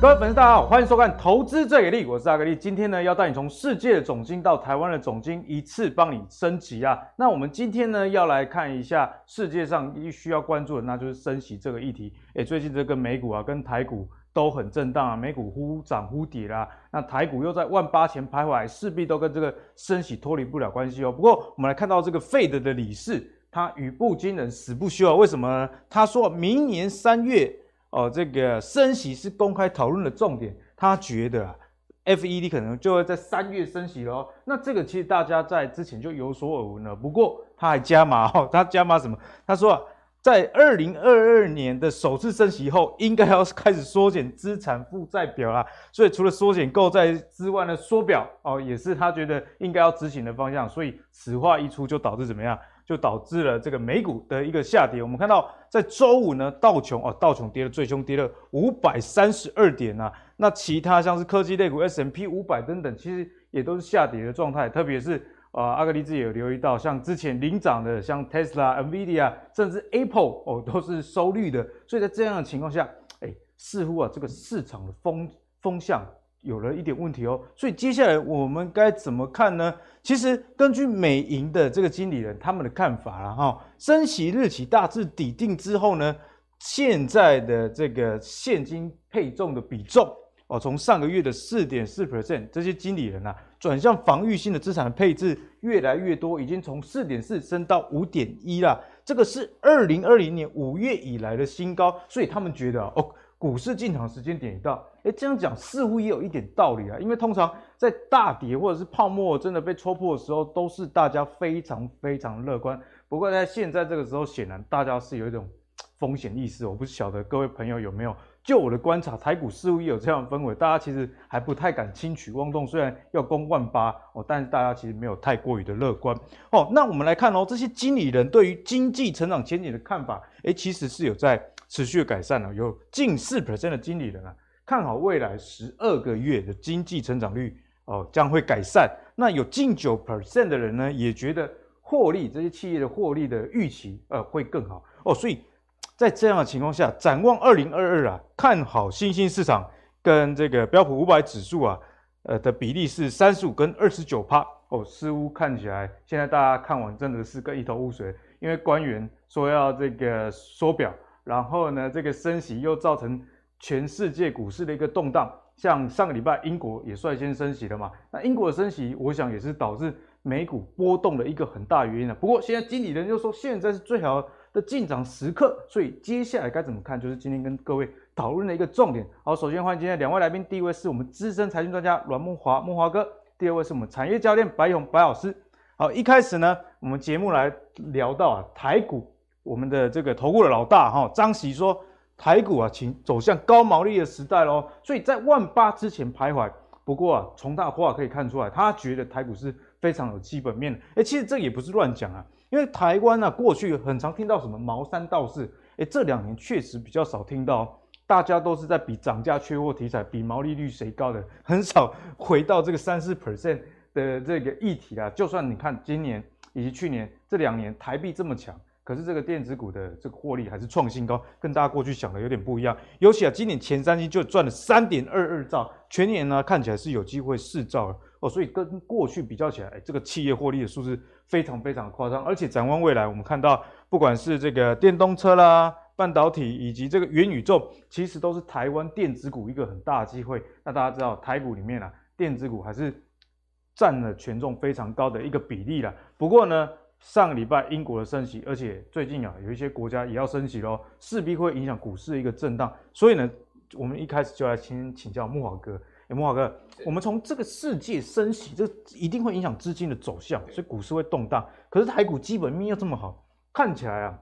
各位粉丝，大家好，欢迎收看《投资最给力》，我是阿格力。今天呢，要带你从世界的总经到台湾的总经，一次帮你升级啊。那我们今天呢，要来看一下世界上一需要关注的，那就是升息这个议题。诶，最近这个美股啊，跟台股都很震荡啊，美股忽涨忽跌啦，那台股又在万八前徘徊，势必都跟这个升息脱离不了关系哦。不过，我们来看到这个费德的理事，他语不惊人死不休啊。为什么呢？他说明年三月。哦，这个升息是公开讨论的重点。他觉得啊，FED 可能就会在三月升息喽。那这个其实大家在之前就有所耳闻了。不过他还加码哦，他加码什么？他说啊，在二零二二年的首次升息后，应该要开始缩减资产负债表啦。所以除了缩减购债之外呢，缩表哦也是他觉得应该要执行的方向。所以此话一出，就导致怎么样？就导致了这个美股的一个下跌。我们看到在周五呢，道琼哦，道琼跌了最凶，跌了五百三十二点、啊。那其他像是科技类股 S M P 五百等等，其实也都是下跌的状态。特别是啊、呃，阿格力自己有留意到，像之前领涨的，像 Tesla、NVIDIA，甚至 Apple 哦，都是收绿的。所以在这样的情况下，哎，似乎啊，这个市场的风风向。有了一点问题哦，所以接下来我们该怎么看呢？其实根据美银的这个经理人他们的看法啦，哈，升息日期大致底定之后呢，现在的这个现金配重的比重哦，从上个月的四点四 percent，这些经理人啊，转向防御性的资产配置越来越多，已经从四点四升到五点一啦，这个是二零二零年五月以来的新高，所以他们觉得哦。股市进场时间点一到，诶，这样讲似乎也有一点道理啊。因为通常在大跌或者是泡沫真的被戳破的时候，都是大家非常非常乐观。不过在现在这个时候，显然大家是有一种风险意识。我不晓得各位朋友有没有？就我的观察，台股似乎也有这样的氛围，大家其实还不太敢轻举妄动。虽然要攻万八哦，但是大家其实没有太过于的乐观哦。那我们来看哦，这些经理人对于经济成长前景的看法，诶，其实是有在。持续改善了，有近四 percent 的经理人啊，看好未来十二个月的经济成长率哦将会改善。那有近九 percent 的人呢，也觉得获利这些企业的获利的预期呃会更好哦。所以在这样的情况下，展望二零二二啊，看好新兴市场跟这个标普五百指数啊，呃的比例是三十五跟二十九趴哦，似乎看起来现在大家看完真的是个一头雾水，因为官员说要这个缩表。然后呢，这个升息又造成全世界股市的一个动荡。像上个礼拜，英国也率先升息了嘛。那英国的升息，我想也是导致美股波动的一个很大原因了。不过现在经理人又说，现在是最好的进场时刻，所以接下来该怎么看，就是今天跟各位讨论的一个重点。好，首先欢迎今天两位来宾，第一位是我们资深财经专家阮慕驊，慕驊哥；第二位是我们产业教练白勇，白老师。好，一开始呢，我们节目来聊到啊，台股。我们的这个投顾的老大哈张喜说，台股啊，请走向高毛利的时代喽。所以在万八之前徘徊。不过啊，从他的话可以看出来，他觉得台股是非常有基本面的。哎，其实这也不是乱讲啊，因为台湾啊，过去很常听到什么毛三到四，哎，这两年确实比较少听到，大家都是在比涨价缺货题材，比毛利率谁高的，很少回到这个三四 percent 的这个议题啊。就算你看今年以及去年这两年台币这么强。可是这个电子股的这个获利还是创新高，跟大家过去想的有点不一样。尤其啊，今年前三季就赚了三点二二兆，全年呢看起来是有机会四兆了哦。所以跟过去比较起来，哎，这个企业获利的数字非常非常夸张。而且展望未来，我们看到不管是这个电动车啦、半导体以及这个元宇宙，其实都是台湾电子股一个很大的机会。那大家知道，台股里面啊，电子股还是占了权重非常高的一个比例啦。不过呢，上个礼拜英国的升息，而且最近啊有一些国家也要升息喽，势必会影响股市的一个震荡。所以呢，我们一开始就来先请教木华哥。哎，慕驊哥，我们从这个世界升息，这一定会影响资金的走向，所以股市会动荡。可是台股基本面又这么好，看起来啊，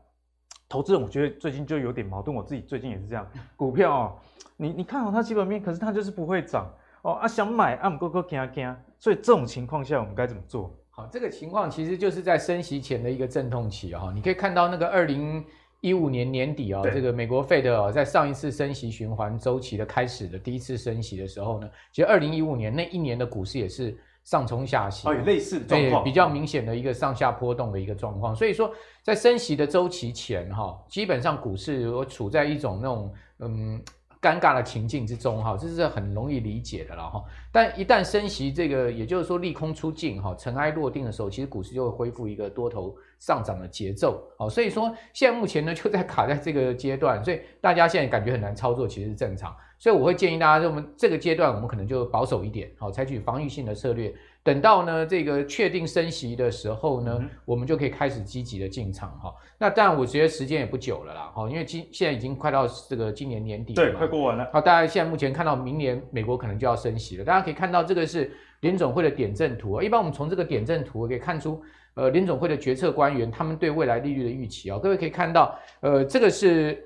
投资人我觉得最近就有点矛盾。我自己最近也是这样，股票哦，你你看好它基本面，可是它就是不会涨哦啊，想买啊，不过惊惊。所以这种情况下，我们该怎么做？好，这个情况其实就是在升息前的一个阵痛期哦。你可以看到那个二零一五年年底啊，这个美国费德在上一次升息循环周期的开始的第一次升息的时候呢，其实二零一五年那一年的股市也是上冲下洗，有类似的状况，比较明显的一个上下波动的一个状况。所以说，在升息的周期前哈，基本上股市我处在一种那种嗯尴尬的情境之中哈，这是很容易理解的了哈。但一旦升息，这个也就是说利空出尽哈，尘埃落定的时候，其实股市就会恢复一个多头上涨的节奏。好，所以说现在目前呢就在卡在这个阶段，所以大家现在感觉很难操作，其实是正常。所以我会建议大家，我们这个阶段我们可能就保守一点，好，采取防御性的策略。等到呢这个确定升息的时候呢，嗯、我们就可以开始积极的进场哈。那当然，我觉得时间也不久了啦，哈，因为今现在已经快到这个今年年底了，对，快过完了。好，大家现在目前看到明年美国可能就要升息了，大家可以看到这个是联总会的点阵图。一般我们从这个点阵图可以看出，呃，联总会的决策官员他们对未来利率的预期啊。各位可以看到，呃，这个是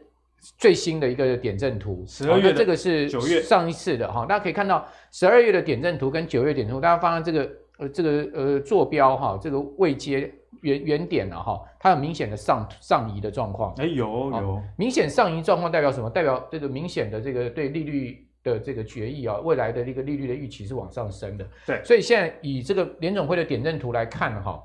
最新的一个点阵图，十二月，这个是九月上一次的哈。大家可以看到十二月的点阵图跟九月点阵图，大家发现这个。呃，这个呃坐标哈，这个位阶原原点了哈，它有明显的上上移的状况。哎，有有明显上移状况代表什么？代表这个明显的这个对利率的这个决议啊，未来的这个利率的预期是往上升的。对，所以现在以这个联总会的点阵图来看哈，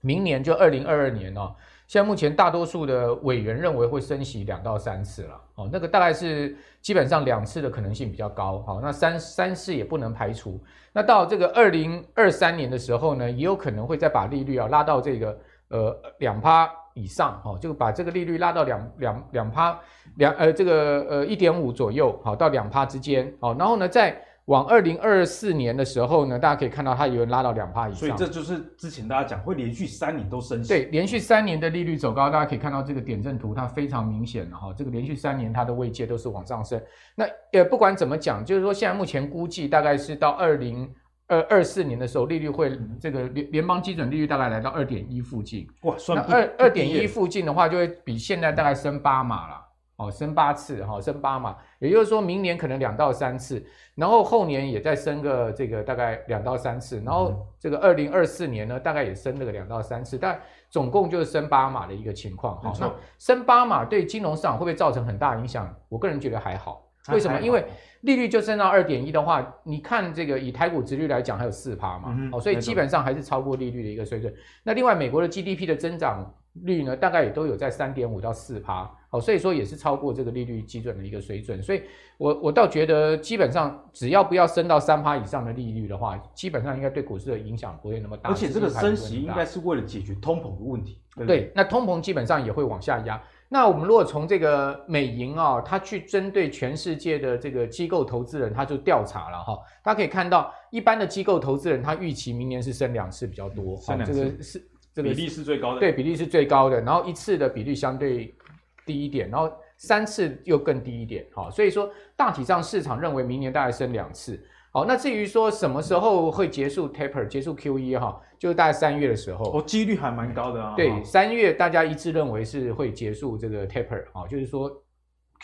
明年就二零二二年哦。现在目前大多数的委员认为会升息两到三次了，哦，那个大概是基本上两次的可能性比较高，好，那三三次也不能排除。那到这个二零二三年的时候呢，也有可能会再把利率啊拉到这个呃两趴以上，哈，就把这个利率拉到两两两趴两呃这个呃一点五左右，好，到两趴之间，好，然后呢再。往二零二四年的时候呢，大家可以看到它有人拉到两趴以上，所以这就是之前大家讲会连续三年都升息。对，连续三年的利率走高，大家可以看到这个点阵图，它非常明显的哈，这个连续三年它的位阶都是往上升。那也，不管怎么讲，就是说现在目前估计大概是到二零二二四年的时候，利率会这个联联邦基准利率大概来到二点一附近。哇，算那二二点一附近的话，就会比现在大概升八码了。哦，升八次哈，升八嘛，也就是说明年可能两到三次，然后后年也再升个这个大概两到三次，然后这个二零二四年呢，大概也升了个两到三次，但总共就是升八码的一个情况。好，那升八码对金融市场会不会造成很大影响？我个人觉得还好。为什么？因为利率就升到二点一的话，你看这个以台股值率来讲，还有四趴嘛，哦，所以基本上还是超过利率的一个水准。那另外美国的 GDP 的增长率呢，大概也都有在三点五到四趴。好，所以说也是超过这个利率基准的一个水准，所以我我倒觉得基本上只要不要升到三趴以上的利率的话，基本上应该对股市的影响不会那么大。而且这个升息应该是为了解决通膨的问题。对，对，那通膨基本上也会往下压。那我们如果从这个美银啊，它去针对全世界的这个机构投资人，它就调查了哈，大家可以看到，一般的机构投资人他预期明年是升两次比较多，升两次，这个是这个比例是最高的，对，比例是最高的，然后一次的比例相对。低一点，然后三次又更低一点，好，所以说大体上市场认为明年大概升两次，好，那至于说什么时候会结束 taper，结束 QE 哈，就是大概三月的时候，哦，几率还蛮高的啊，对，三月大家一致认为是会结束这个 taper，啊，就是说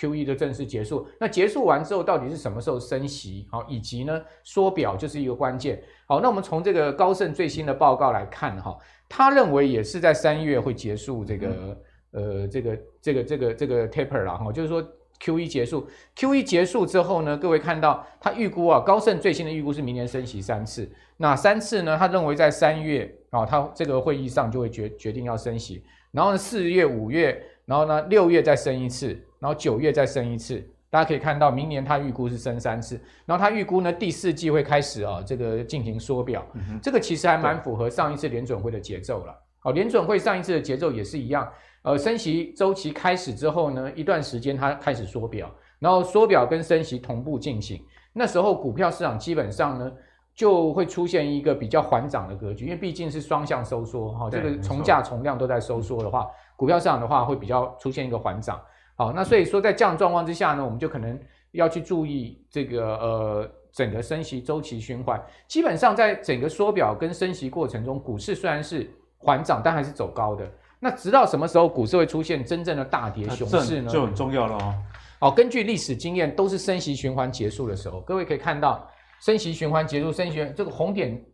QE 的正式结束，那结束完之后到底是什么时候升息，好，以及呢缩表就是一个关键，好，那我们从这个高盛最新的报告来看哈，他认为也是在三月会结束这个。嗯呃，这个这个这个这个 taper 啦哈，就是说 QE 结束，QE 结束之后呢，各位看到他预估啊，高盛最新的预估是明年升息三次，那三次呢，他认为在三月啊，他这个会议上就会决决定要升息，然后呢四月、五月，然后呢六月再升一次，然后九月再升一次，大家可以看到明年他预估是升三次，然后他预估呢第四季会开始啊这个进行缩表，这个其实还蛮符合上一次联准会的节奏了，好，联准会上一次的节奏也是一样。呃，升息周期开始之后呢，一段时间它开始缩表，然后缩表跟升息同步进行。那时候股票市场基本上呢，就会出现一个比较缓涨的格局，因为毕竟是双向收缩哈，这个从价从量都在收缩的话，股票市场的话会比较出现一个缓涨。好，那所以说在这样状况之下呢，我们就可能要去注意这个呃整个升息周期循环。基本上在整个缩表跟升息过程中，股市虽然是缓涨，但还是走高的。那直到什么时候股市会出现真正的大跌熊市呢？就很重要了哦。好，根据历史经验，都是升息循环结束的时候。各位可以看到，升息循环结束，升息这个红点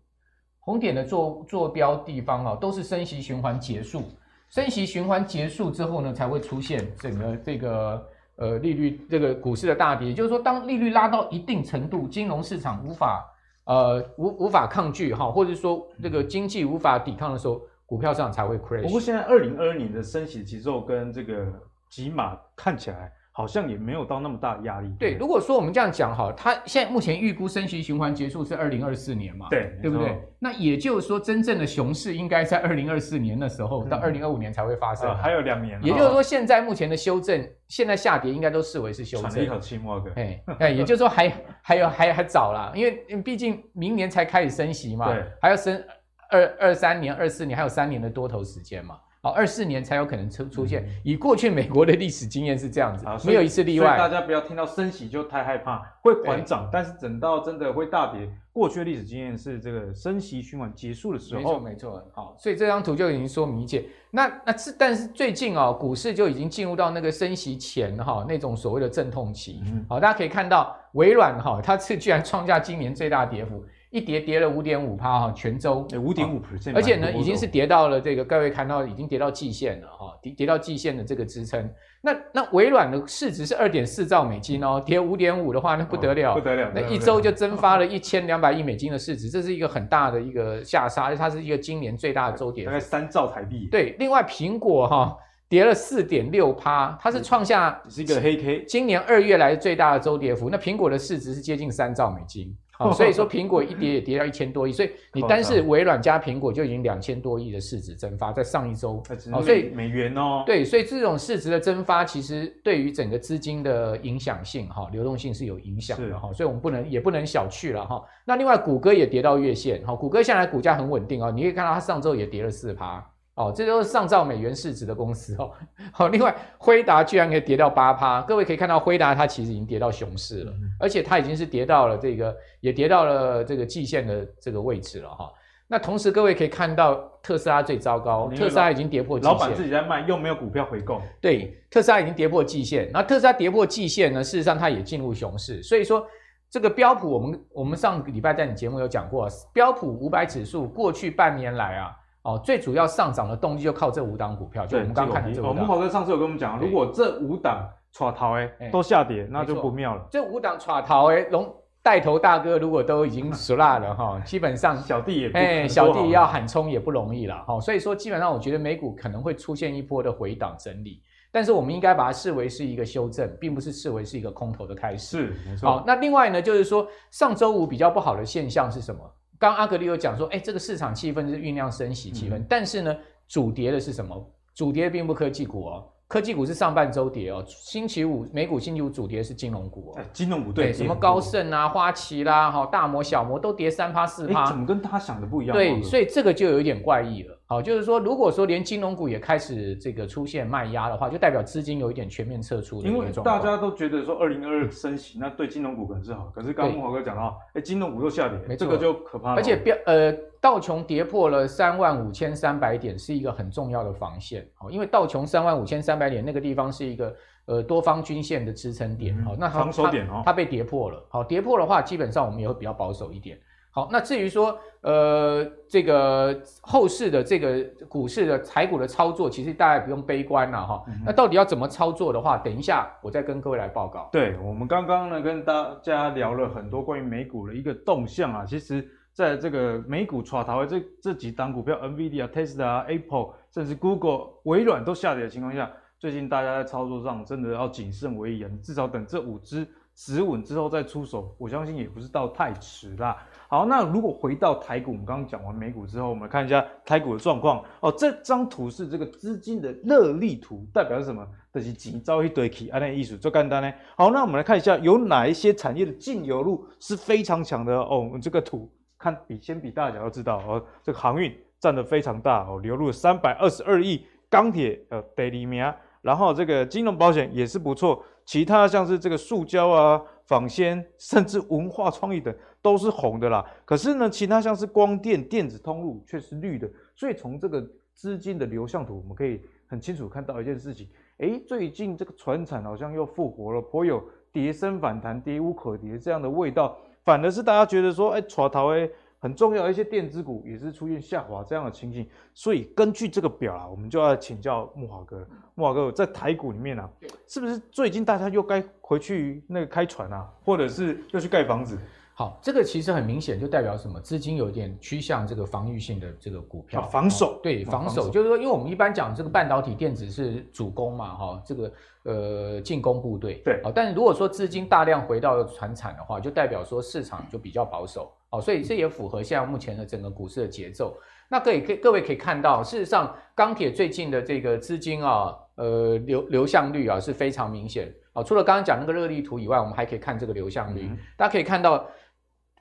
红点的坐坐标地方啊，都是升息循环结束。升息循环结束之后呢，才会出现整个这个呃利率这个股市的大跌。也就是说，当利率拉到一定程度，金融市场无法呃无无法抗拒哈，或者说这个经济无法抵抗的时候。股票市场才会 crash。不过现在二零二二年的升息节奏跟这个几码看起来好像也没有到那么大的压力。对，如果说我们这样讲哈，它现在目前预估升息循环结束是二零二四年嘛？对，对不对？那也就是说，真正的熊市应该在二零二四年的时候到二零二五年才会发生，还有两年。也就是说，现在目前的修正，现在下跌应该都视为是修正。喘一口气，莫哥。哎哎，也就是说还还有还还早啦，因为毕竟明年才开始升息嘛，对，还要升二二三年、二四年，还有三年的多头时间嘛。好，二四年才有可能出出现。以过去美国的历史经验是这样子，没有一次例外。大家不要听到升息就太害怕，会缓涨，但是等到真的会大跌。过去的历史经验是这个升息循环结束的时候。没错，没错。好，所以这张图就已经说明一切。那那是，但是最近啊，股市就已经进入到那个升息前哈那种所谓的阵痛期。好，大家可以看到微软哈，它是居然创下今年最大跌幅。一跌跌了五点五趴哈，全州五点五 percent，而且呢，已经是跌到了这个各位看到已经跌到季线了哈，跌跌到季线的这个支撑。那那微软的市值是二点四兆美金哦，跌五点五的话那不得了，不得了，那一周就蒸发了一千两百亿美金的市值，这是一个很大的一个下杀，而且它是一个今年最大的周跌，大概三兆台币。对，另外苹果哈跌了四点六趴，它是创下是一个黑 K，今年二月来最大的周跌幅。那苹果的市值是接近三兆美金。哦，所以说苹果一跌也跌到一千多亿，所以你单是微软加苹果就已经两千多亿的市值蒸发在上一周。哦，所以美元哦，对，所以这种市值的蒸发其实对于整个资金的影响性哈，流动性是有影响的哈，所以我们不能也不能小觑了哈。那另外谷歌也跌到月线，哈，谷歌现在股价很稳定哦，你可以看到它上周也跌了四趴。哦，这都是上兆美元市值的公司哦。好，另外辉达居然可以跌到八趴，各位可以看到辉达它其实已经跌到熊市了，而且它已经是跌到了这个，也跌到了这个季线的这个位置了哈。那同时各位可以看到特斯拉最糟糕，特斯拉已经跌破季线，老板自己在卖，又没有股票回购。对，特斯拉已经跌破季线，那特斯拉跌破季线呢，事实上它也进入熊市，所以说这个标普，我们我们上个礼拜在你节目有讲过，标普五百指数过去半年来啊。哦，最主要上涨的动力就靠这五档股票，就我们刚刚看的这五档。慕驊哥上次有跟我们讲，如果这五档耍逃哎都下跌，那就不妙了。这五档耍逃哎，龙带头大哥如果都已经死辣了哈，基本上 小弟也哎小弟要喊冲也不容易了哈。所以说基本上我觉得美股可能会出现一波的回档整理，但是我们应该把它视为是一个修正，并不是视为是一个空头的开始。是，没错。好，那另外呢，就是说上周五比较不好的现象是什么？刚阿格里有讲说，哎，这个市场气氛是酝酿升息气氛，嗯、但是呢，主跌的是什么？主跌并不科技股哦，科技股是上半周跌哦。星期五美股星期五主跌是金融股哦，金融股对，什么高盛啊、花旗啦、哈大摩、小摩都跌三趴四趴，怎么跟他想的不一样？对，所以这个就有一点怪异了。好，就是说，如果说连金融股也开始这个出现卖压的话，就代表资金有一点全面撤出的。因为大家都觉得说二零二二升息，那对金融股可能是好。可是刚刚慕驊哥讲到，哎，金融股又下跌，这个就可怕了。而且标呃道琼跌破了三万五千三百点，是一个很重要的防线。好，因为道琼三万五千三百点那个地方是一个呃多方均线的支撑点。好，那防守点哦，它被跌破了。好，跌破的话，基本上我们也会比较保守一点。好，那至于说，呃，这个后市的这个股市的台股的操作，其实大家不用悲观了哈。嗯、那到底要怎么操作的话，等一下我再跟各位来报告。对，我们刚刚呢跟大家聊了很多关于美股的一个动向啊，其实在这个美股抓头的这这几档股票，NVIDIA、Tesla、Apple，甚至 Google、微软都下跌的情况下，最近大家在操作上真的要谨慎为严，至少等这五只止稳之后再出手，我相信也不是到太迟啦。好，那如果回到台股，我们刚刚讲完美股之后，我们看一下台股的状况哦。这张图是这个资金的热力图，代表是什么？这是几招一堆去，安尼意思做简单呢。好，那我们来看一下有哪一些产业的净流入是非常强的哦。我们这个图看比先比大家都知道哦，这个航运占得非常大哦，流入三百二十二亿，钢铁呃第二名，然后这个金融保险也是不错，其他像是这个塑胶啊、纺纤，甚至文化创意等。都是红的啦，可是呢，其他像是光电、电子通路却是绿的，所以从这个资金的流向图，我们可以很清楚看到一件事情，诶，最近这个船产好像又复活了，颇有跌升反弹、跌无可跌这样的味道，反而是大家觉得说，诶，抓头诶很重要的一些电子股也是出现下滑这样的情形，所以根据这个表啊，我们就要请教木华哥，木华哥在台股里面啊，是不是最近大家又该回去那个开船啊，或者是又去盖房子？好，这个其实很明显就代表什么？资金有点趋向这个防御性的这个股票，啊、防守、哦、对防守，就是说，因为我们一般讲这个半导体电子是主攻嘛，哈、哦，这个呃进攻部队，对，好、哦，但是如果说资金大量回到传产的话，就代表说市场就比较保守，哦，所以这也符合现在目前的整个股市的节奏。那可以可各位可以看到，事实上钢铁最近的这个资金啊，呃流流向率啊是非常明显，啊、哦，除了刚刚讲那个热力图以外，我们还可以看这个流向率，嗯、大家可以看到。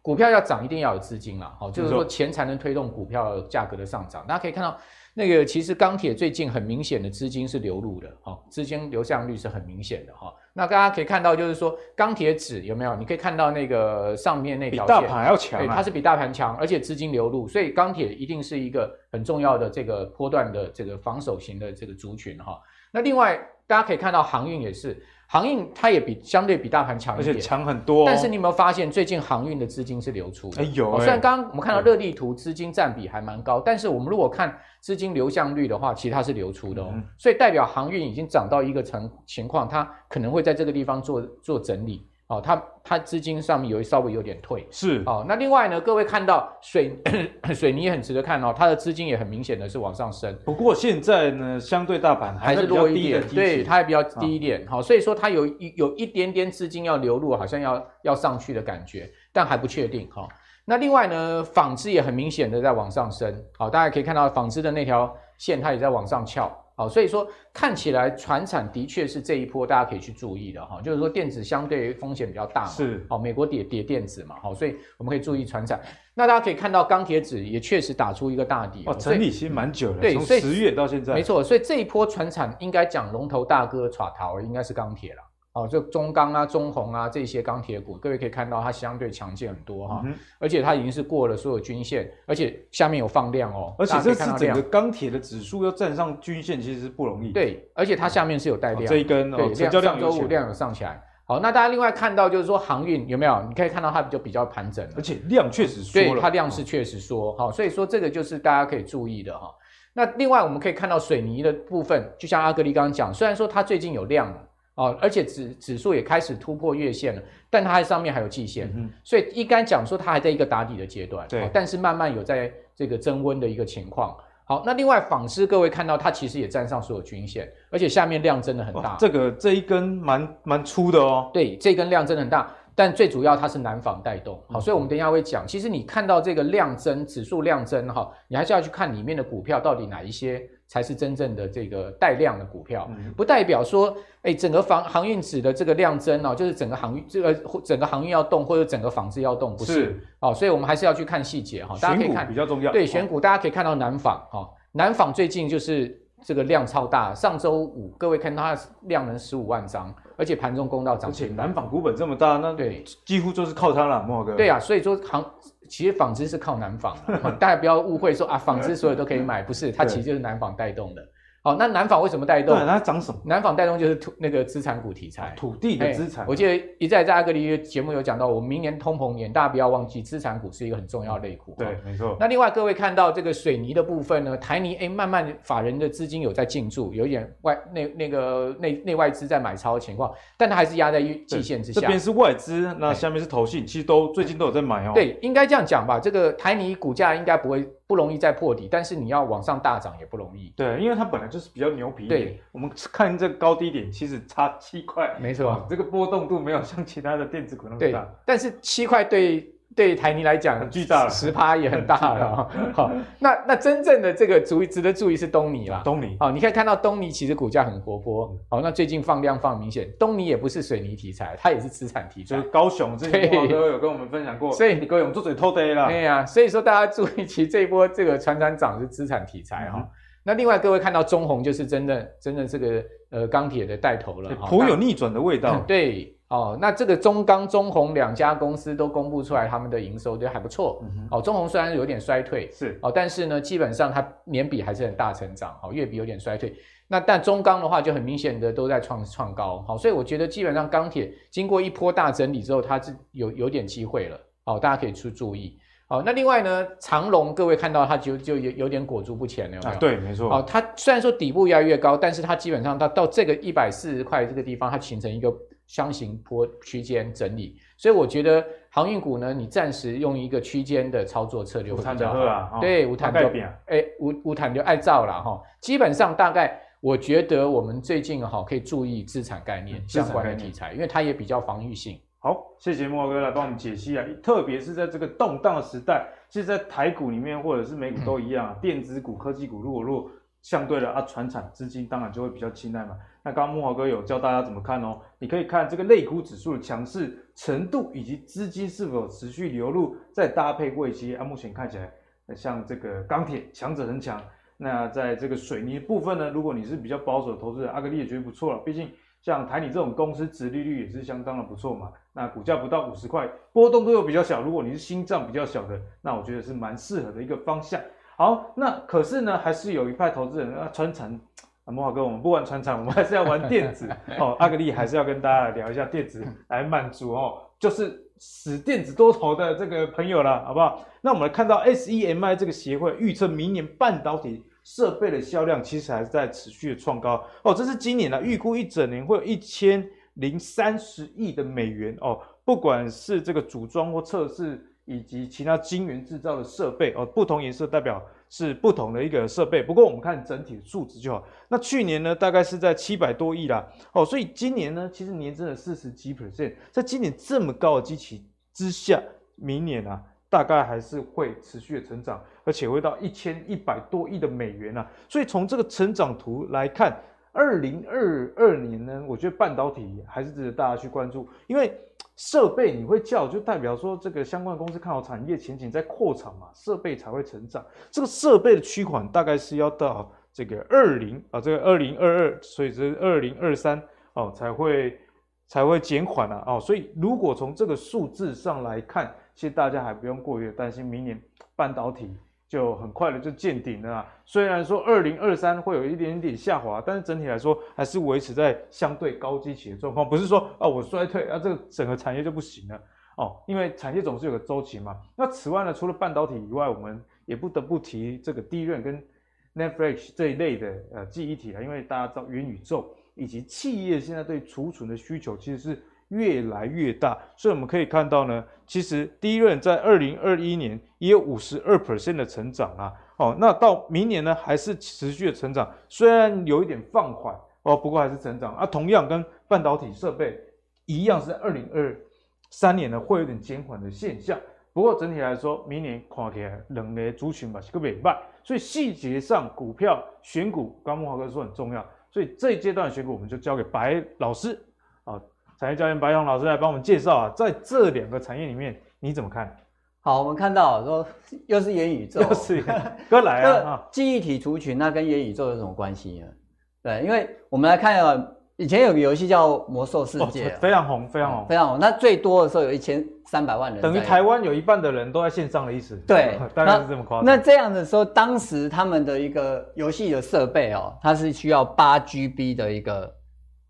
股票要涨，一定要有资金啦，好，就是说钱才能推动股票价格的上涨。大家可以看到，那个其实钢铁最近很明显的资金是流入的，哈，资金流向率是很明显的，哈。那大家可以看到，就是说钢铁指有没有？你可以看到那个上面那条线，比大盘还要强，对，它是比大盘强，而且资金流入，所以钢铁一定是一个很重要的这个波段的这个防守型的这个族群，哈。那另外大家可以看到航运也是。航运它也比相对比大盘强一点，而且强很多、哦。但是你有没有发现，最近航运的资金是流出的？哎有、欸。虽然刚刚我们看到热力图资金占比还蛮高，但是我们如果看资金流向率的话，其实它是流出的哦。嗯、所以代表航运已经涨到一个层情况，它可能会在这个地方做做整理。哦，它它资金上面有稍微有点退，是哦。那另外呢，各位看到水 水泥也很值得看哦，它的资金也很明显的是往上升。不过现在呢，相对大盘还是弱一点，对，它还比较低一点。好、哦，所以说它有一有一点点资金要流入，好像要要上去的感觉，但还不确定哈、哦。那另外呢，纺织也很明显的在往上升。好、哦，大家可以看到纺织的那条线，它也在往上翘。好，所以说看起来船产的确是这一波大家可以去注意的哈，就是说电子相对风险比较大嘛，是，好，美国跌跌电子嘛，好，所以我们可以注意船产。那大家可以看到钢铁指也确实打出一个大底，哦，整理期蛮久了，对，从十月到现在，没错，所以这一波船产应该讲龙头大哥耍逃，应该是钢铁了。哦，就中钢啊、中红啊这些钢铁股，各位可以看到它相对强劲很多哈，嗯、而且它已经是过了所有均线，而且下面有放量哦，而且这是整个钢铁的指数要站上均线，其实是不容易。对，而且它下面是有带量，这一根对，成交量上周五量有上起来。好，那大家另外看到就是说航运有没有？你可以看到它就比较盘整了，而且量确实缩了，对，它量是确实缩。好，所以说这个就是大家可以注意的哈。那另外我们可以看到水泥的部分，就像阿格力刚刚讲，虽然说它最近有量了。哦，而且指指数也开始突破月线了，但它上面还有季线，嗯、所以一该讲说它还在一个打底的阶段。对、哦，但是慢慢有在这个增温的一个情况。好，那另外纺织各位看到它其实也站上所有均线，而且下面量真的很大。这个这一根蛮蛮粗的哦。对，这根量真的很大，但最主要它是南纺带动。好，所以我们等一下会讲，其实你看到这个量增，指数量增哈，你还是要去看里面的股票到底哪一些。才是真正的这个带量的股票，不代表说，哎，整个航航运指的这个量增哦，就是整个航运这个整个航运要动，或者整个纺织要动，不是，哦，所以我们还是要去看细节哈。大家可以看比较重要，对，选股大家可以看到南纺哈，南纺最近就是这个量超大，上周五各位看到它量能十五万张，而且盘中攻到涨停，而且南纺股本这么大，那对，几乎就是靠它了，莫哥。对啊，所以说行。其实纺织是靠南纺，大家不要误会说啊，纺织所有都可以买，不是，它其实就是南纺带动的。好，那南纺为什么带动？对，它涨什么？南纺带动就是土那个资产股题材，土地的资产。我记得一再在阿格里节目有讲到，我们明年通膨年，大家不要忘记资产股是一个很重要的类股。对，没错。那另外各位看到这个水泥的部分呢，台泥哎，慢慢法人的资金有在进驻，有一点外那那个内内外资在买超的情况，但它还是压在季线之下。这边是外资，那下面是投信，其实都最近都有在买哦。对，应该这样讲吧，这个台泥股价应该不会。不容易再破底，但是你要往上大涨也不容易。对，因为它本来就是比较牛皮。对，我们看这个高低点，其实差七块。没错，这个波动度没有像其他的电子股那么大。对，但是七块对。对台泥来讲，很巨大了，十趴也很大了。好，那那真正的这个注意值得注意是东尼啦。东尼，好，你可以看到东尼其实股价很活泼。好，那最近放量放明显，东尼也不是水泥题材，它也是资产题材。就是高雄之前慕驊哥有跟我们分享过，所以你高雄做嘴偷的了。对呀，所以说大家注意，其实这一波这个传产涨是资产题材哈。那另外各位看到中红就是真的真的这个呃钢铁的带头了，颇有逆转的味道。对。哦，那这个中钢、中红两家公司都公布出来，他们的营收都还不错。哦，中红虽然有点衰退，是哦，但是呢，基本上它年比还是很大成长。哦，月比有点衰退。那但中钢的话，就很明显的都在创创高。好、哦，所以我觉得基本上钢铁经过一波大整理之后，它是有有点机会了。哦，大家可以去注意。哦，那另外呢，长龙各位看到它就就有有点裹足不前了，有没有？啊、对，没错。哦，它虽然说底部越来越高，但是它基本上它到这个一百四十块这个地方，它形成一个。箱型波区间整理，所以我觉得航运股呢，你暂时用一个区间的操作策略会比较好。啊、对，无谈就哎，无无谈就爱造了哈。基本上大概，我觉得我们最近哈可以注意资产概念相关的题材，因为它也比较防御性。好，谢谢慕驊哥来帮我们解析啊，特别是在这个动荡的时代，其实，在台股里面或者是美股都一样，嗯、电子股、科技股如果弱，相对的啊，船产资金当然就会比较青睐嘛。那刚刚木华哥有教大家怎么看哦，你可以看这个类股指数的强势程度，以及资金是否持续流入，再搭配位阶啊，目前看起来像这个钢铁强者恒强。那在这个水泥部分呢，如果你是比较保守的投资人，阿格力也觉得不错了，毕竟。像台泥这种公司，殖利率也是相当的不错嘛。那股价不到五十块，波动都有比较小。如果你是心脏比较小的，那我觉得是蛮适合的一个方向。好，那可是呢，还是有一派投资人啊，传产啊，慕驊哥，我们不玩船厂，我们还是要玩电子 哦。阿格力还是要跟大家聊一下电子，来满足哦，就是使电子多头的这个朋友了，好不好？那我们来看到 SEMI 这个协会预测明年半导体。设备的销量其实还是在持续的创高哦，这是今年呢预估一整年会有一千零三十亿的美元哦，不管是这个组装或测试以及其他晶圆制造的设备哦，不同颜色代表是不同的一个设备。不过我们看整体的数值就好。那去年呢大概是在七百多亿啦哦，所以今年呢其实年增了四十几 percent，在今年这么高的基期之下，明年啊。大概还是会持续的成长，而且会到一千一百多亿的美元啊！所以从这个成长图来看，二零二二年呢，我觉得半导体还是值得大家去关注，因为设备你会叫，就代表说这个相关公司看好产业前景在扩产嘛，设备才会成长。这个设备的趋缓大概是要到这个二零啊，这个二零二二，所以是二零二三哦才会才会减缓啊哦，所以如果从这个数字上来看。其实大家还不用过于担心，明年半导体就很快的就见顶了。虽然说二零二三会有一点点下滑，但是整体来说还是维持在相对高基期的状况。不是说啊我衰退啊这个整个产业就不行了哦，因为产业总是有个周期嘛。那此外呢，除了半导体以外，我们也不得不提这个低润跟 Netflix 这一类的呃记忆体啊，因为大家知道元宇宙以及企业现在对储存的需求其实是。越来越大，所以我们可以看到呢，其实 DRAM 在二零二一年也有五十二 percent 的成长啊，哦，那到明年呢还是持续的成长，虽然有一点放缓哦，不过还是成长啊。同样跟半导体设备一样，是在二零二三年呢会有点减缓的现象。不过整体来说，明年看起来两个族群吧是个尾巴，所以细节上股票选股，刚木华哥说很重要，所以这一阶段选股我们就交给白老师。产业教练白勇老师来帮我们介绍啊，在这两个产业里面你怎么看？好，我们看到说 又是元宇宙，又是哥来啊！记忆体族群那跟元宇宙有什么关系呢？对，因为我们来看啊，以前有个游戏叫《魔兽世界》，非常红，非常红，非常红。那最多的时候有一千三百万人，等于台湾有一半的人都在线上的意思。对，大概是这么夸张。那这样的时候，当时他们的一个游戏的设备哦，它是需要八 GB 的一个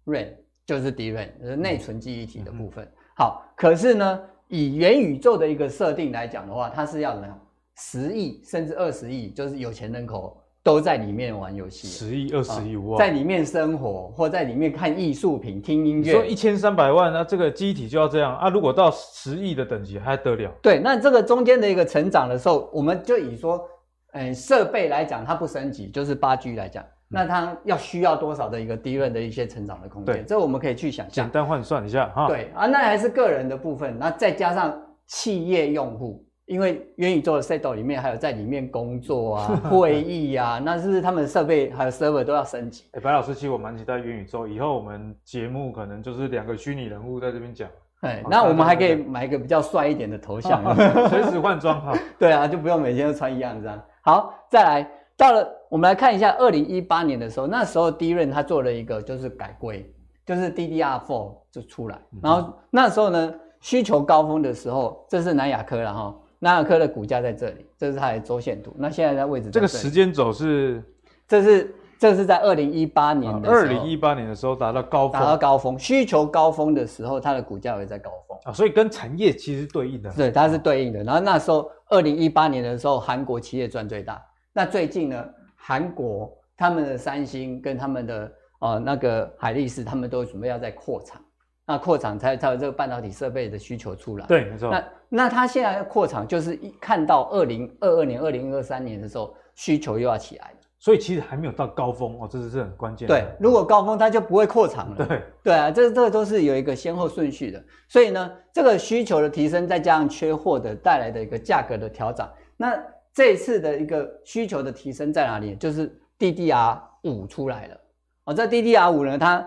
RAM。就是 DRAM，就是内存记忆体的部分。嗯、好，可是呢，以元宇宙的一个设定来讲的话，它是要呢十亿甚至二十亿，就是有钱人口都在里面玩游戏。十亿、二十亿哇！在里面生活或在里面看艺术品、听音乐。说一千三百万，那这个记忆体就要这样啊？如果到十亿的等级还得了？对，那这个中间的一个成长的时候，我们就以说，嗯，设备来讲，它不升级，就是八 G 来讲。那它要需要多少的一个 DRAM 的一些成长的空间？对，这我们可以去想象。简单换算一下哈。对啊，那还是个人的部分，那再加上企业用户，因为元宇宙的 set 里面还有在里面工作啊、会议啊，那是不是他们设备还有 server 都要升级？哎、欸，白老师，其实我蛮期待元宇宙，以后我们节目可能就是两个虚拟人物在这边讲。哎，那我们还可以买一个比较帅一点的头像，随时换装哈。对啊，就不用每天都穿一样这样。好，再来。到了，我们来看一下二零一八年的时候，那时候 DRAM 它做了一个就是改规，就是 DDR4 就出来，然后那时候呢需求高峰的时候，这是南亚科了哈，南亚科的股价在这里，这是它的周线图，那现在在位置在这，这个时间轴是，这是这是在二零一八年的二零一八年的时候达到高峰，达到高峰，需求高峰的时候，它的股价会在高峰啊，所以跟产业其实对应的，对，它是对应的，然后那时候二零一八年的时候，韩国企业赚最大。那最近呢，韩国他们的三星跟他们的呃那个海力士，他们都准备要在扩厂。那扩厂才才有这个半导体设备的需求出来。对，没错。那那他现在要扩厂，就是一看到二零二二年、二零二三年的时候，需求又要起来了。所以其实还没有到高峰哦，这是是很关键的。对，如果高峰它就不会扩厂了。对对啊，这这个都是有一个先后顺序的。所以呢，这个需求的提升，再加上缺货的带来的一个价格的调整，那这一次的一个需求的提升在哪里？就是 DDR 五出来了。哦，这 DDR 五呢，它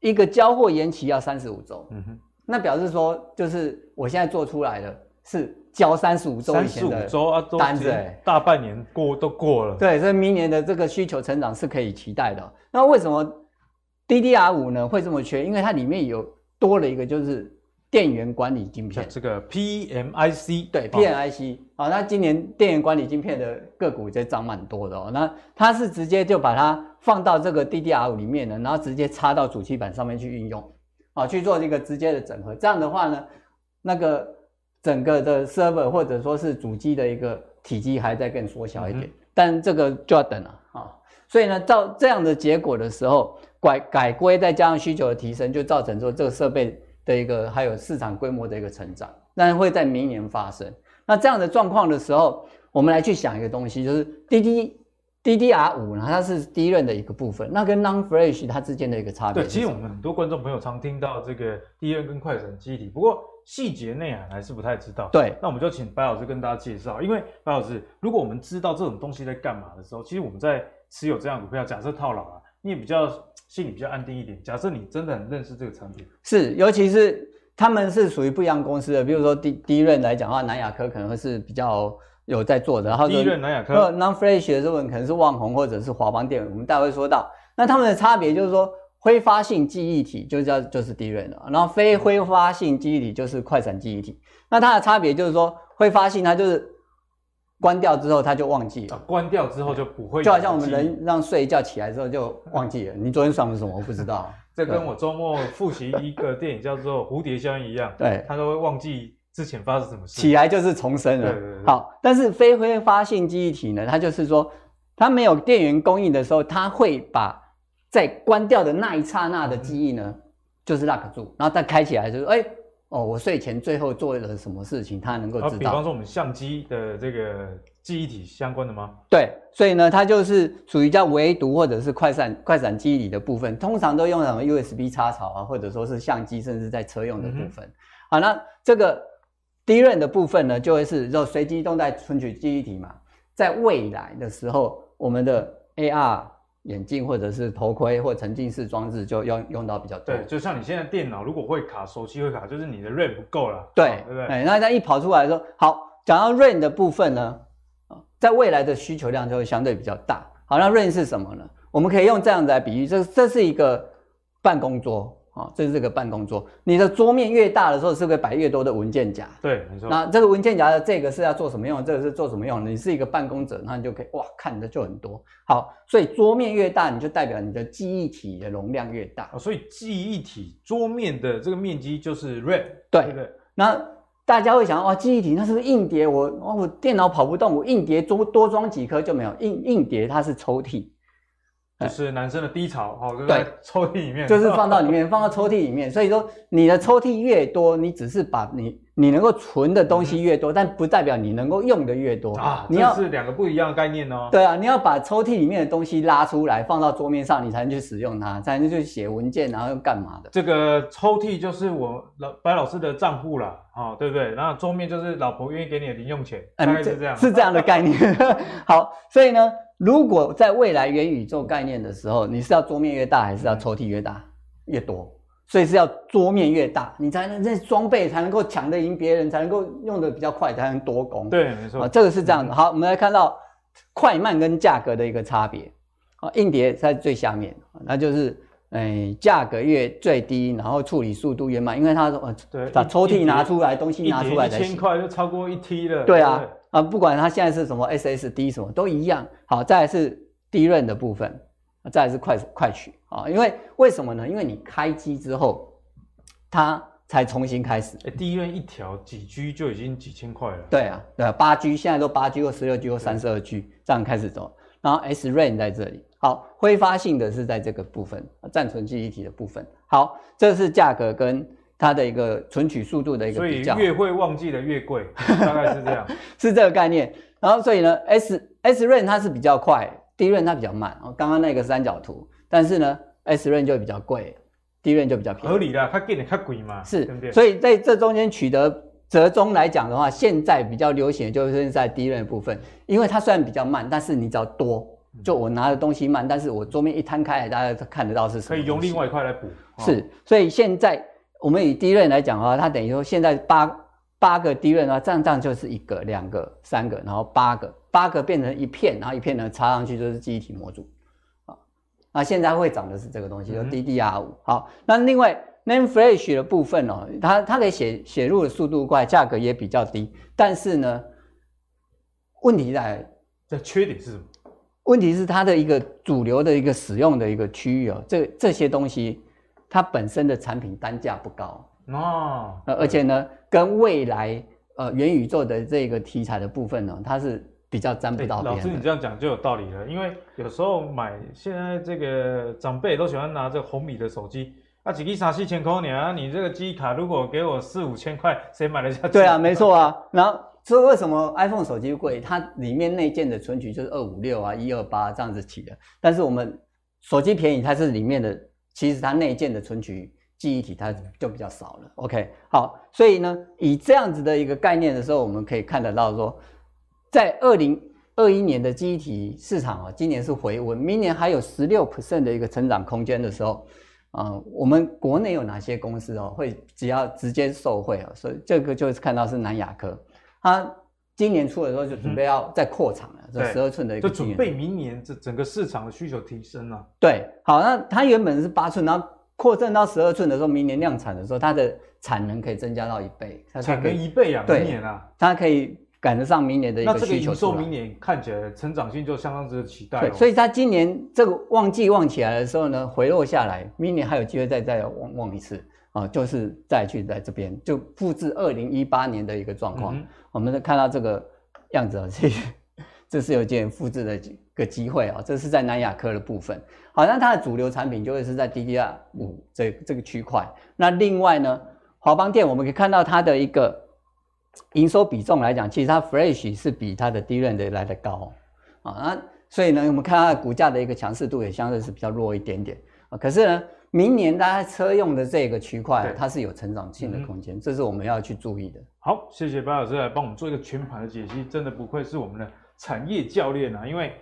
一个交货延期要三十五周。嗯哼，那表示说，就是我现在做出来的是。交三十五周以前的单子，大半年过都过了。对，所以明年的这个需求成长是可以期待的。那为什么 DDR 五呢会这么缺？因为它里面有多了一个，就是电源管理晶片，这个 PMIC。对，PMIC。好，那今年电源管理晶片的个股在涨蛮多的哦。那它是直接就把它放到这个 DDR 五里面呢，然后直接插到主机板上面去运用，啊，去做一个直接的整合。这样的话呢，那个。整个的 server 或者说是主机的一个体积还在更缩小一点，嗯、但这个就要等了啊。所以呢，照这样的结果的时候，改改规再加上需求的提升，就造成说这个设备的一个还有市场规模的一个成长，那会在明年发生。那这样的状况的时候，我们来去想一个东西，就是 D D D D R 五呢，它是 DRAM 的一个部分，那跟 NAND Flash 它之间的一个差别。对，其实我们很多观众朋友常听到这个 DRAM 跟快闪记忆体，不过。细节内涵还是不太知道，对，那我们就请白老师跟大家介绍。因为白老师，如果我们知道这种东西在干嘛的时候，其实我们在持有这样股票，假设套牢了，你也比较心里比较安定一点。假设你真的很认识这个产品，是，尤其是他们是属于不一样公司的，比如说第第一轮来讲的话，南亚科可能会是比较有在做的，然后第一轮南亚科，NAND Flash 的这部分可能是旺宏或者是华邦电，我们待会说到，那他们的差别就是说。挥发性记忆体就叫就是 DRAM 了，然后非挥发性记忆体就是快闪记忆体。那它的差别就是说，挥发性它就是关掉之后他就忘记了，关掉之后就不会，就好像我们人让睡一觉起来之后就忘记了。你昨天爽了什么？我不知道。这跟我周末复习一个电影叫做《蝴蝶效应》一样，对，他都会忘记之前发生什么事，起来就是重生了。对对对。好，但是非挥发性记忆体呢，它就是说，它没有电源供应的时候，它会把在关掉的那一刹那的记忆呢，嗯、就是 lock 住，然后再开起来，就是哎、欸，哦，我睡前最后做了什么事情，它能够知道。比方说我们相机的这个记忆体相关的吗？对，所以呢，它就是属于叫唯读或者是快闪快闪记忆体的部分，通常都用什么 USB 插槽啊，或者说是相机，甚至在车用的部分。嗯、好，那这个 DRAM 的部分呢，就会是就随机动态存取记忆体嘛，在未来的时候，我们的 AR。眼镜或者是头盔或沉浸式装置就用用到比较多。对，就像你现在电脑如果会卡，手机会卡，就是你的 RAM 不够了。对，对不对？哎，那它一跑出来的时候，好，讲到 RAM 的部分呢，在未来的需求量就会相对比较大。好，那 RAM 是什么呢？我们可以用这样子来比喻，这这是一个办公桌。啊，这是这个办公桌，你的桌面越大的时候，是不是摆越多的文件夹？对，没错。那这个文件夹的这个是要做什么用的？这个是做什么用？你是一个办公者，那你就可以哇，看的就很多。好，所以桌面越大，你就代表你的记忆体的容量越大。哦，所以记忆体桌面的这个面积就是 RAM，对对？那大家会想，哇，记忆体那是不是硬碟？我哦，我电脑跑不动，我硬碟多多装几颗就没有。硬硬碟它是抽屉。就是男生的低潮，好，就在抽屉里面，就是放到里 面，放到抽屉里面。所以说，你的抽屉越多，你只是把你你能够存的东西越多，但不代表你能够用的越多啊。你要是两个不一样的概念哦。对啊，你要把抽屉里面的东西拉出来，放到桌面上，你才能去使用它，才能去写文件，然后又干嘛的。这个抽屉就是我老白老师的账户啦，啊，对不对？然后桌面就是老婆愿意给你的零用钱，大概是这样，是这样的概念。好，所以呢。如果在未来元宇宙概念的时候，你是要桌面越大，还是要抽屉越大越多？所以是要桌面越大，你才能这装备才能够抢得赢别人，才能够用的比较快，才能多攻。对，没错。啊，这个是这样的。好，我们来看到快慢跟价格的一个差别。啊，硬碟在最下面，那就是，哎，价格越最低，然后处理速度越慢，因为它呃，对，把抽屉拿出来，东西拿出来才行。一千块就超过一 T 了。对啊。啊，不管它现在是什么 SSD 什么都一样。好，再来是 DRAM 的部分，再来是快快取啊。因为为什么呢？因为你开机之后，它才重新开始。哎，DRAM 一条几 G 就已经几千块了。对啊，对啊，八 G 现在都八 G 或十六 G 或三十二 G 这样开始走。然后 SRAM 在这里，好，挥发性的是在这个部分，暂存记忆体的部分。好，这是价格跟它的一个存取速度的一个比较。所以越会忘记的越贵，大概是这样。是这个概念。然后所以呢，S S r a n 它是比较快，D r a n 它比较慢。哦，刚刚那个三角图，但是呢，S r a n 就比较贵，D r a n 就比较便宜。合理的，它贵点它贵嘛。是，对对，所以在这中间取得。折中来讲的话，现在比较流行的就是在 DRAM 的部分，因为它虽然比较慢，但是你只要多，就我拿的东西慢，但是我桌面一摊开来，大家看得到是什么。可以用另外一块来补。是，所以现在我们以 DRAM 来讲的话，它等于说现在八八个 DRAM 啊，这样这样就是一个、两个、三个，然后八个，八个变成一片，然后一片呢插上去就是记忆体模组啊。那现在会涨的是这个东西，就 DDR 五。好，那另外。NAND Flash 的部分哦，它它可以写写入的速度快，价格也比较低，但是呢，问题在这缺点是什么？问题是它的一个主流的一个使用的一个区域哦，这这些东西它本身的产品单价不高哦，而且呢，跟未来呃元宇宙的这个题材的部分呢，它是比较沾不到边。老师，你这样讲就有道理了，因为有时候买现在这个长辈都喜欢拿这个红米的手机。啊，几个三四千块呢？你这个记忆卡如果给我四五千块，谁买得下去？对啊，没错啊。然后，所以为什么 iPhone 手机贵？它里面内建的存取就是二五六啊、一二八这样子起的。但是我们手机便宜，它是里面的，其实它内建的存取记忆体它就比较少了。OK，好，所以呢，以这样子的一个概念的时候，我们可以看得到说，在二零二一年的记忆体市场啊，今年是回温，明年还有十六 percent 的一个成长空间的时候。啊、嗯，我们国内有哪些公司哦，会只要直接受惠哦，所以这个就是看到是南亚科，它今年初的时候就准备要再扩厂了，这十二寸的一个，就准备明年这整个市场的需求提升了。对，好，那它原本是八寸，然后扩增到十二寸的时候，明年量产的时候，它的产能可以增加到一倍，它产能一倍啊，明年啊，它可以。赶得上明年的一个需求，那这个明年看起来成长性就相当值得期待，哦。对，所以它今年这个旺季旺起来的时候呢，回落下来，明年还有机会再再旺旺一次啊，就是再去在这边就复制二零一八年的一个状况。嗯、我们看到这个样子啊，这这是有件复制的一个机会啊，这是在南亚科的部分。好那它的主流产品就会是在 DDR 五这这个区块。那另外呢，华邦电我们可以看到它的一个。营收比重来讲，其实它 Flash 是比它的 DRAM 的来得高啊，那所以呢，我们看它的股价的一个强势度也相对是比较弱一点点啊。可是呢，明年大家车用的这个区块，它是有成长性的空间，这是我们要去注意的。好，谢谢白老师来帮我们做一个全盘的解析，真的不愧是我们的产业教练啊！因为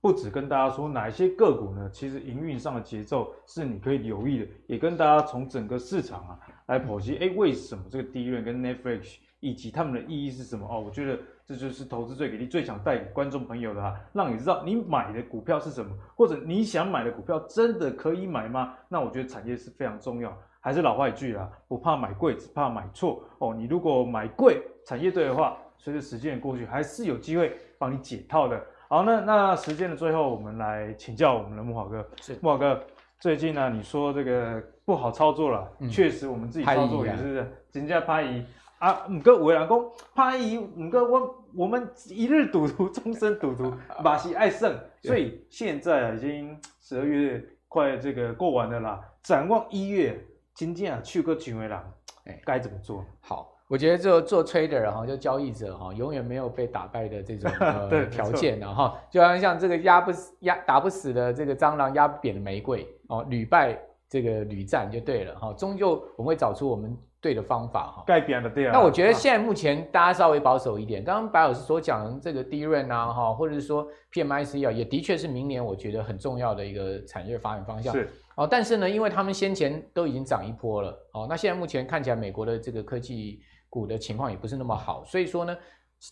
不止跟大家说哪一些个股呢，其实营运上的节奏是你可以留意的，也跟大家从整个市场啊来剖析，哎，为什么这个 DRAM 跟 NAND Flash 以及他们的意义是什么哦？我觉得这就是投资最给力、最想带给观众朋友的哈，让你知道你买的股票是什么，或者你想买的股票真的可以买吗？那我觉得产业是非常重要。还是老话一句啦，不怕买贵，只怕买错哦。你如果买贵，产业对的话，随着时间的过去，还是有机会帮你解套的。好，那那时间的最后，我们来请教我们的木华哥。是慕驊哥，最近呢，你说这个不好操作了，嗯、确实我们自己操作也是人家拍一。啊，唔过有人讲，拍一唔过我我们一日赌徒，终身赌徒，马西爱胜，所以现在已经十二月快这个过完了啦。展望一月，今天啊去个几位啦，哎，该怎么做？好，我觉得做做 trader 哈，就交易者哈，永远没有被打败的这种呃 条件然后就好像像这个压不死压打不死的这个蟑螂，压不扁的玫瑰哦，屡败这个屡战就对了哈，终究我们会找出我们。对的方法哈，改变了对啊。那我觉得现在目前大家稍微保守一点。刚刚白老师所讲的这个 DRAM 啊哈，或者是说 PMIC 啊，也的确是明年我觉得很重要的一个产业发展方向。是哦，但是呢，因为他们先前都已经涨一波了哦，那现在目前看起来美国的这个科技股的情况也不是那么好，所以说呢，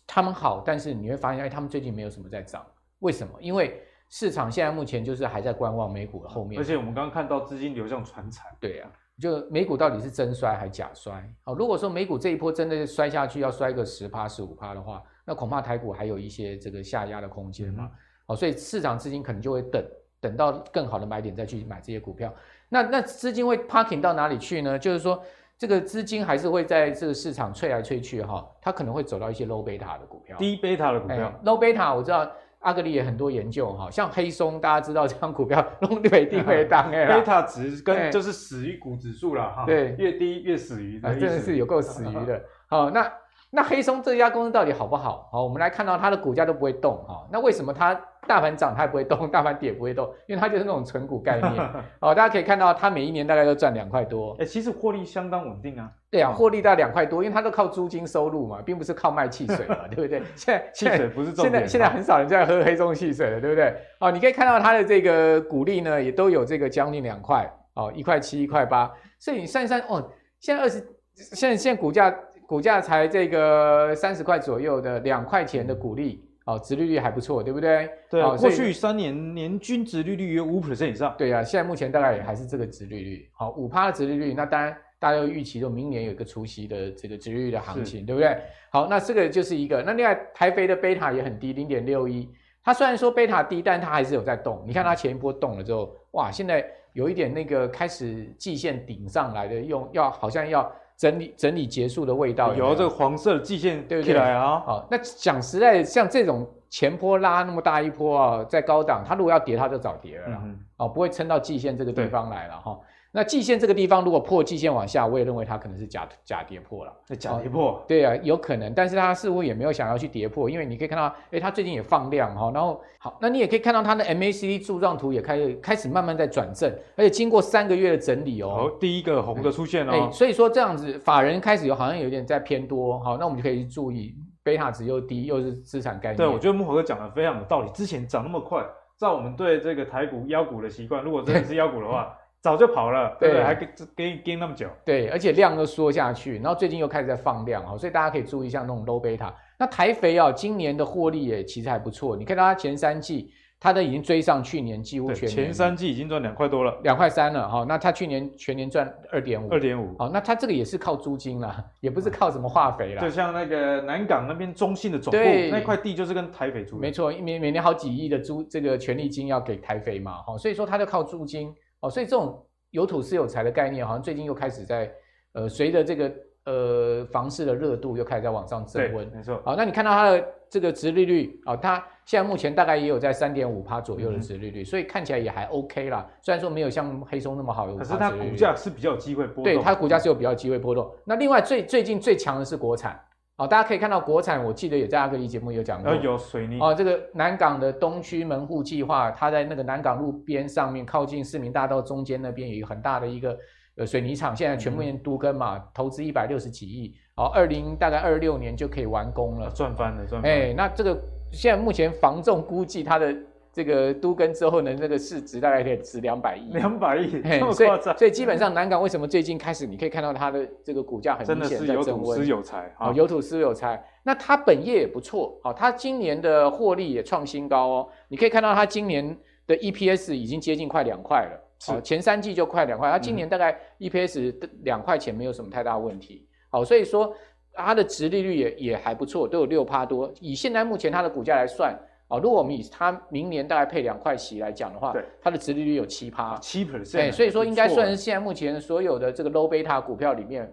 他们好，但是你会发现哎，他们最近没有什么在涨，为什么？因为市场现在目前就是还在观望美股的后面。而且我们刚刚看到资金流向传产。对呀、啊。就美股到底是真衰还是假衰？好，如果说美股这一波真的摔下去，要摔个十趴十五趴的话，那恐怕台股还有一些这个下压的空间嘛。好，所以市场资金可能就会等，等到更好的买点再去买这些股票。那那资金会 parking 到哪里去呢？就是说，这个资金还是会在这个市场吹来吹去哈，它可能会走到一些 low beta 的股票，低 beta 的股票。low beta 我知道。阿格里也很多研究哈，像黑松，大家知道这张股票弄对定位 当哎，贝塔值跟就是死于股指数了哈，对，越低越死鱼，真的是有够死于的。好，那那黑松这家公司到底好不好？好，我们来看到它的股价都不会动哈，那为什么它大盘涨它也不会动，大盘跌也不会动？因为它就是那种纯股概念。哦，大家可以看到它每一年大概都赚两块多，哎，其实获利相当稳定啊。对啊，获利大概两块多，因为它都靠租金收入嘛，并不是靠卖汽水嘛，对不对？现在汽水不是重点。现在现在很少人在喝黑松汽水了，对不对？哦，你可以看到它的这个股利呢，也都有这个将近两块哦，一块七、一块八。所以你算一算哦，现在二十，现在现在股价股价才这个三十块左右的两块钱的股利哦，殖利率还不错，对不对？对啊，过去三年年均殖利率约五 percent 以上。对啊，现在目前大概也还是这个殖利率，好，五趴的殖利率，那当然。大家都预期，就明年有一个除息的这个殖利率的行情，对不对？好，那这个就是一个。那另外，台肥的贝塔也很低，零点六一。它虽然说贝塔低，但它还是有在动。你看它前一波动了之后，哇，现在有一点那个开始季线顶上来的，用要好像要整理整理结束的味道有有。有这个黄色的季线对不对？啊，好，那讲实在，像这种前坡拉那么大一波啊，在高档，它如果要跌，它就早跌了啦，嗯、哦，不会撑到季线这个地方来了哈。那季线这个地方如果破季线往下，我也认为它可能是假假跌破了。假跌破？对啊，有可能，但是它似乎也没有想要去跌破，因为你可以看到，哎，它最近也放量哈，然后好，那你也可以看到它的 MACD 柱状图也开始开始慢慢在转正，而且经过三个月的整理哦，哦第一个红的出现了，哎，所以说这样子法人开始有好像有点在偏多，好，那我们就可以注意贝塔值又低，又是资产概念。对，我觉得木火哥讲的非常有道理，之前涨那么快，照我们对这个台股妖股的习惯，如果真的是妖股的话。早就跑了，对？还给给给那么久，对，而且量都缩下去，然后最近又开始在放量哦，所以大家可以注意一下那种 low beta。那台肥啊，今年的获利也其实还不错，你看到它前三季，它都已经追上去年几乎全年，前三季已经赚两块多了，两块三了哈。那它去年全年赚二点五，二点五。好，那它这个也是靠租金啦，也不是靠什么化肥啦。就像那个南港那边中信的总部那块地，就是跟台肥租的。没错，每每年好几亿的租这个权利金要给台肥嘛，哈，所以说它就靠租金哦，所以这种。有土是有财的概念，好像最近又开始在，呃，随着这个呃房市的热度又开始在往上升温。没错。好，那你看到它的这个值利率啊，它现在目前大概也有在三点五趴左右的值利率，嗯，所以看起来也还 OK 啦。虽然说没有像黑松那么好，可是它股价是比较有机会波动。对，它股价是有比较机会波动。那另外最最近最强的是国产。好，大家可以看到国产，我记得也在阿格力节目有讲过。有水泥哦，这个南港的东区门户计划，它在那个南港路边上面，靠近市民大道中间那边有一个很大的一个呃水泥厂，现在全部人都跟嘛，嗯、投资一百六十几亿，哦，二零大概二六年就可以完工了，赚翻了，赚翻了。哎，那这个现在目前房仲估计它的。这个都跟之后呢，那个市值大概可以值两百亿，两百亿，这么夸张。所以基本上南港为什么最近开始，你可以看到它的这个股价很明显在增温，真的是有土斯有财啊，有土司有财。那它本业也不错，好，它今年的获利也创新高哦。你可以看到它今年的 EPS 已经接近快两块了，好，前三季就快两块，它今年大概 EPS 两块钱没有什么太大问题，好，所以说它的值利率也也还不错，都有六趴多。以现在目前它的股价来算。哦，如果我们以它明年大概配两块息来讲的话，对，它的殖利率有七趴，七 percent，对所以说应该算是现在目前所有的这个 low beta 股票里面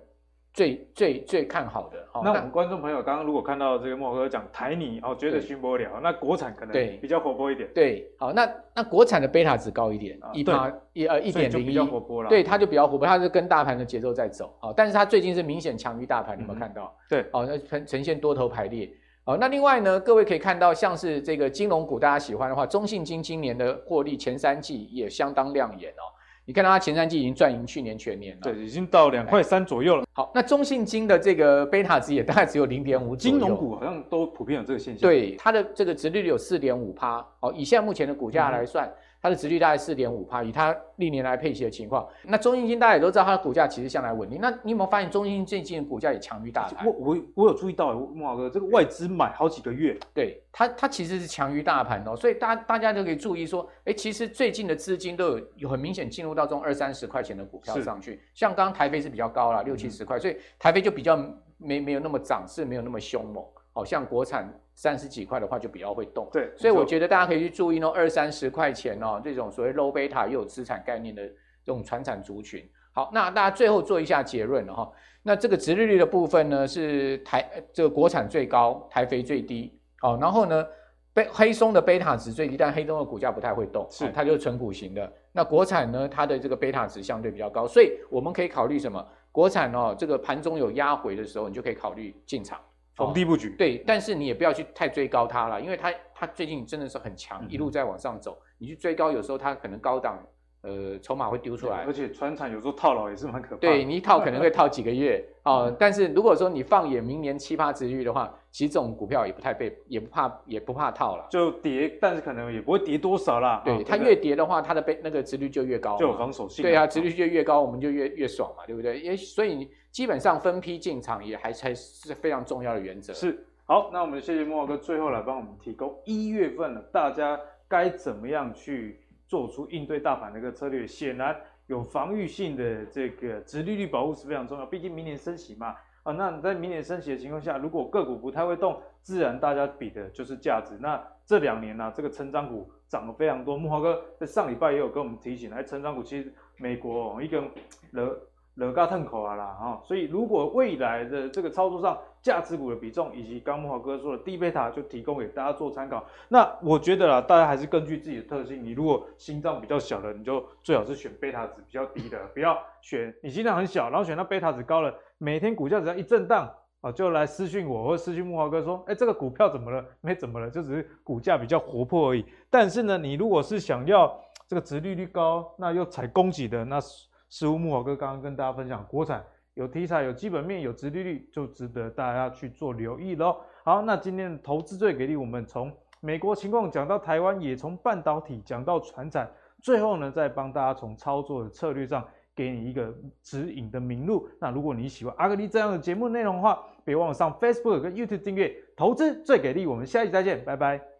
最最最看好的。那我们观众朋友刚刚如果看到这个莫哥讲台泥哦，觉得熏不了，那国产可能对比较活泼一点。对，好，那那国产的贝塔值高一点，一趴一呃一点零一，比较活泼了。对，它就比较活泼，它是跟大盘的节奏在走。好，但是它最近是明显强于大盘，你有没有看到？对，哦，那呈呈现多头排列。好，那另外呢，各位可以看到，像是这个金融股，大家喜欢的话，中信金今年的获利前三季也相当亮眼哦。你看到它前三季已经赚赢去年全年了，对，已经到两块三左右了。好，那中信金的这个贝塔值也大概只有零点五。金融股好像都普遍有这个现象。对，它的这个值率有四点五趴。好，以现在目前的股价来算。嗯它的值率大概四点五帕，以它历年来配息的情况，那中信金大家也都知道，它的股价其实向来稳定。那你有没有发现中信金最近的股价也强于大盘？我我我有注意到，慕驊哥这个外资买好几个月，对它它其实是强于大盘哦，所以大大家都可以注意说，哎，其实最近的资金都有有很明显进入到这种二三十块钱的股票上去，像刚刚台飞是比较高了，六七十块，所以台飞就比较没没有那么涨势，没有那么凶猛。好像国产三十几块的话就比较会动，对，所以我觉得大家可以去注意哦二三十块钱哦，这种所谓 low beta 又有资产概念的这种传产族群。好，那大家最后做一下结论了哈。那这个殖利率的部分呢是台这个国产最高，台肥最低。哦，然后呢贝黑松的贝塔值最低，但黑松的股价不太会动，是、啊、它就是纯股型的。那国产呢，它的这个贝塔值相对比较高，所以我们可以考虑什么？国产哦，这个盘中有压回的时候，你就可以考虑进场逢低布局。对，但是你也不要去太追高它了，因为它它最近真的是很强，嗯、一路在往上走，你去追高，有时候它可能高档。呃，筹码会丢出来，而且船厂有时候套牢也是蛮可怕的。对，你一套可能会套几个月 哦、呃。但是如果说你放眼明年七八殖利率的话，其实这种股票也不太被，也不怕，也不怕套了。就跌，但是可能也不会跌多少啦。对，它越跌的话，它的被那个值率就越高，就有防守性。对啊，值率就越高，我们就越越爽嘛，对不对？也所以基本上分批进场也还才是非常重要的原则。是，好，那我们谢谢慕驊哥，最后来帮我们提供一月份了，大家该怎么样去？做出应对大盘的一个策略，显然有防御性的这个殖利率保护是非常重要。毕竟明年升息嘛，啊，那你在明年升息的情况下，如果个股不太会动，自然大家比的就是价值。那这两年呢、啊，这个成长股涨了非常多。慕驊哥在上礼拜也有跟我们提醒，哎，成长股其实美国一个了。惹嘎腾口啊啦，哈，所以如果未来的这个操作上，价值股的比重以及刚木华哥说的低贝塔，就提供给大家做参考。那我觉得啦，大家还是根据自己的特性，你如果心脏比较小的，你就最好是选贝塔值比较低的，不要选你心脏很小，然后选到贝塔值高了，每天股价只要一震荡啊，就来私讯我或私讯木华哥说，哎，这个股票怎么了？没怎么了，就只是股价比较活泼而已。但是呢，你如果是想要这个值利率高，那又踩供给的，那。似乎慕驊哥刚刚跟大家分享，国产有题材、有基本面、有殖利率，就值得大家去做留意喽。好，那今天投资最给力，我们从美国情况讲到台湾，也从半导体讲到船产，最后呢，再帮大家从操作的策略上给你一个指引的明路。那如果你喜欢阿格力这样的节目内容的话，别忘了上 Facebook 跟 YouTube 订阅。投资最给力，我们下期再见，拜拜。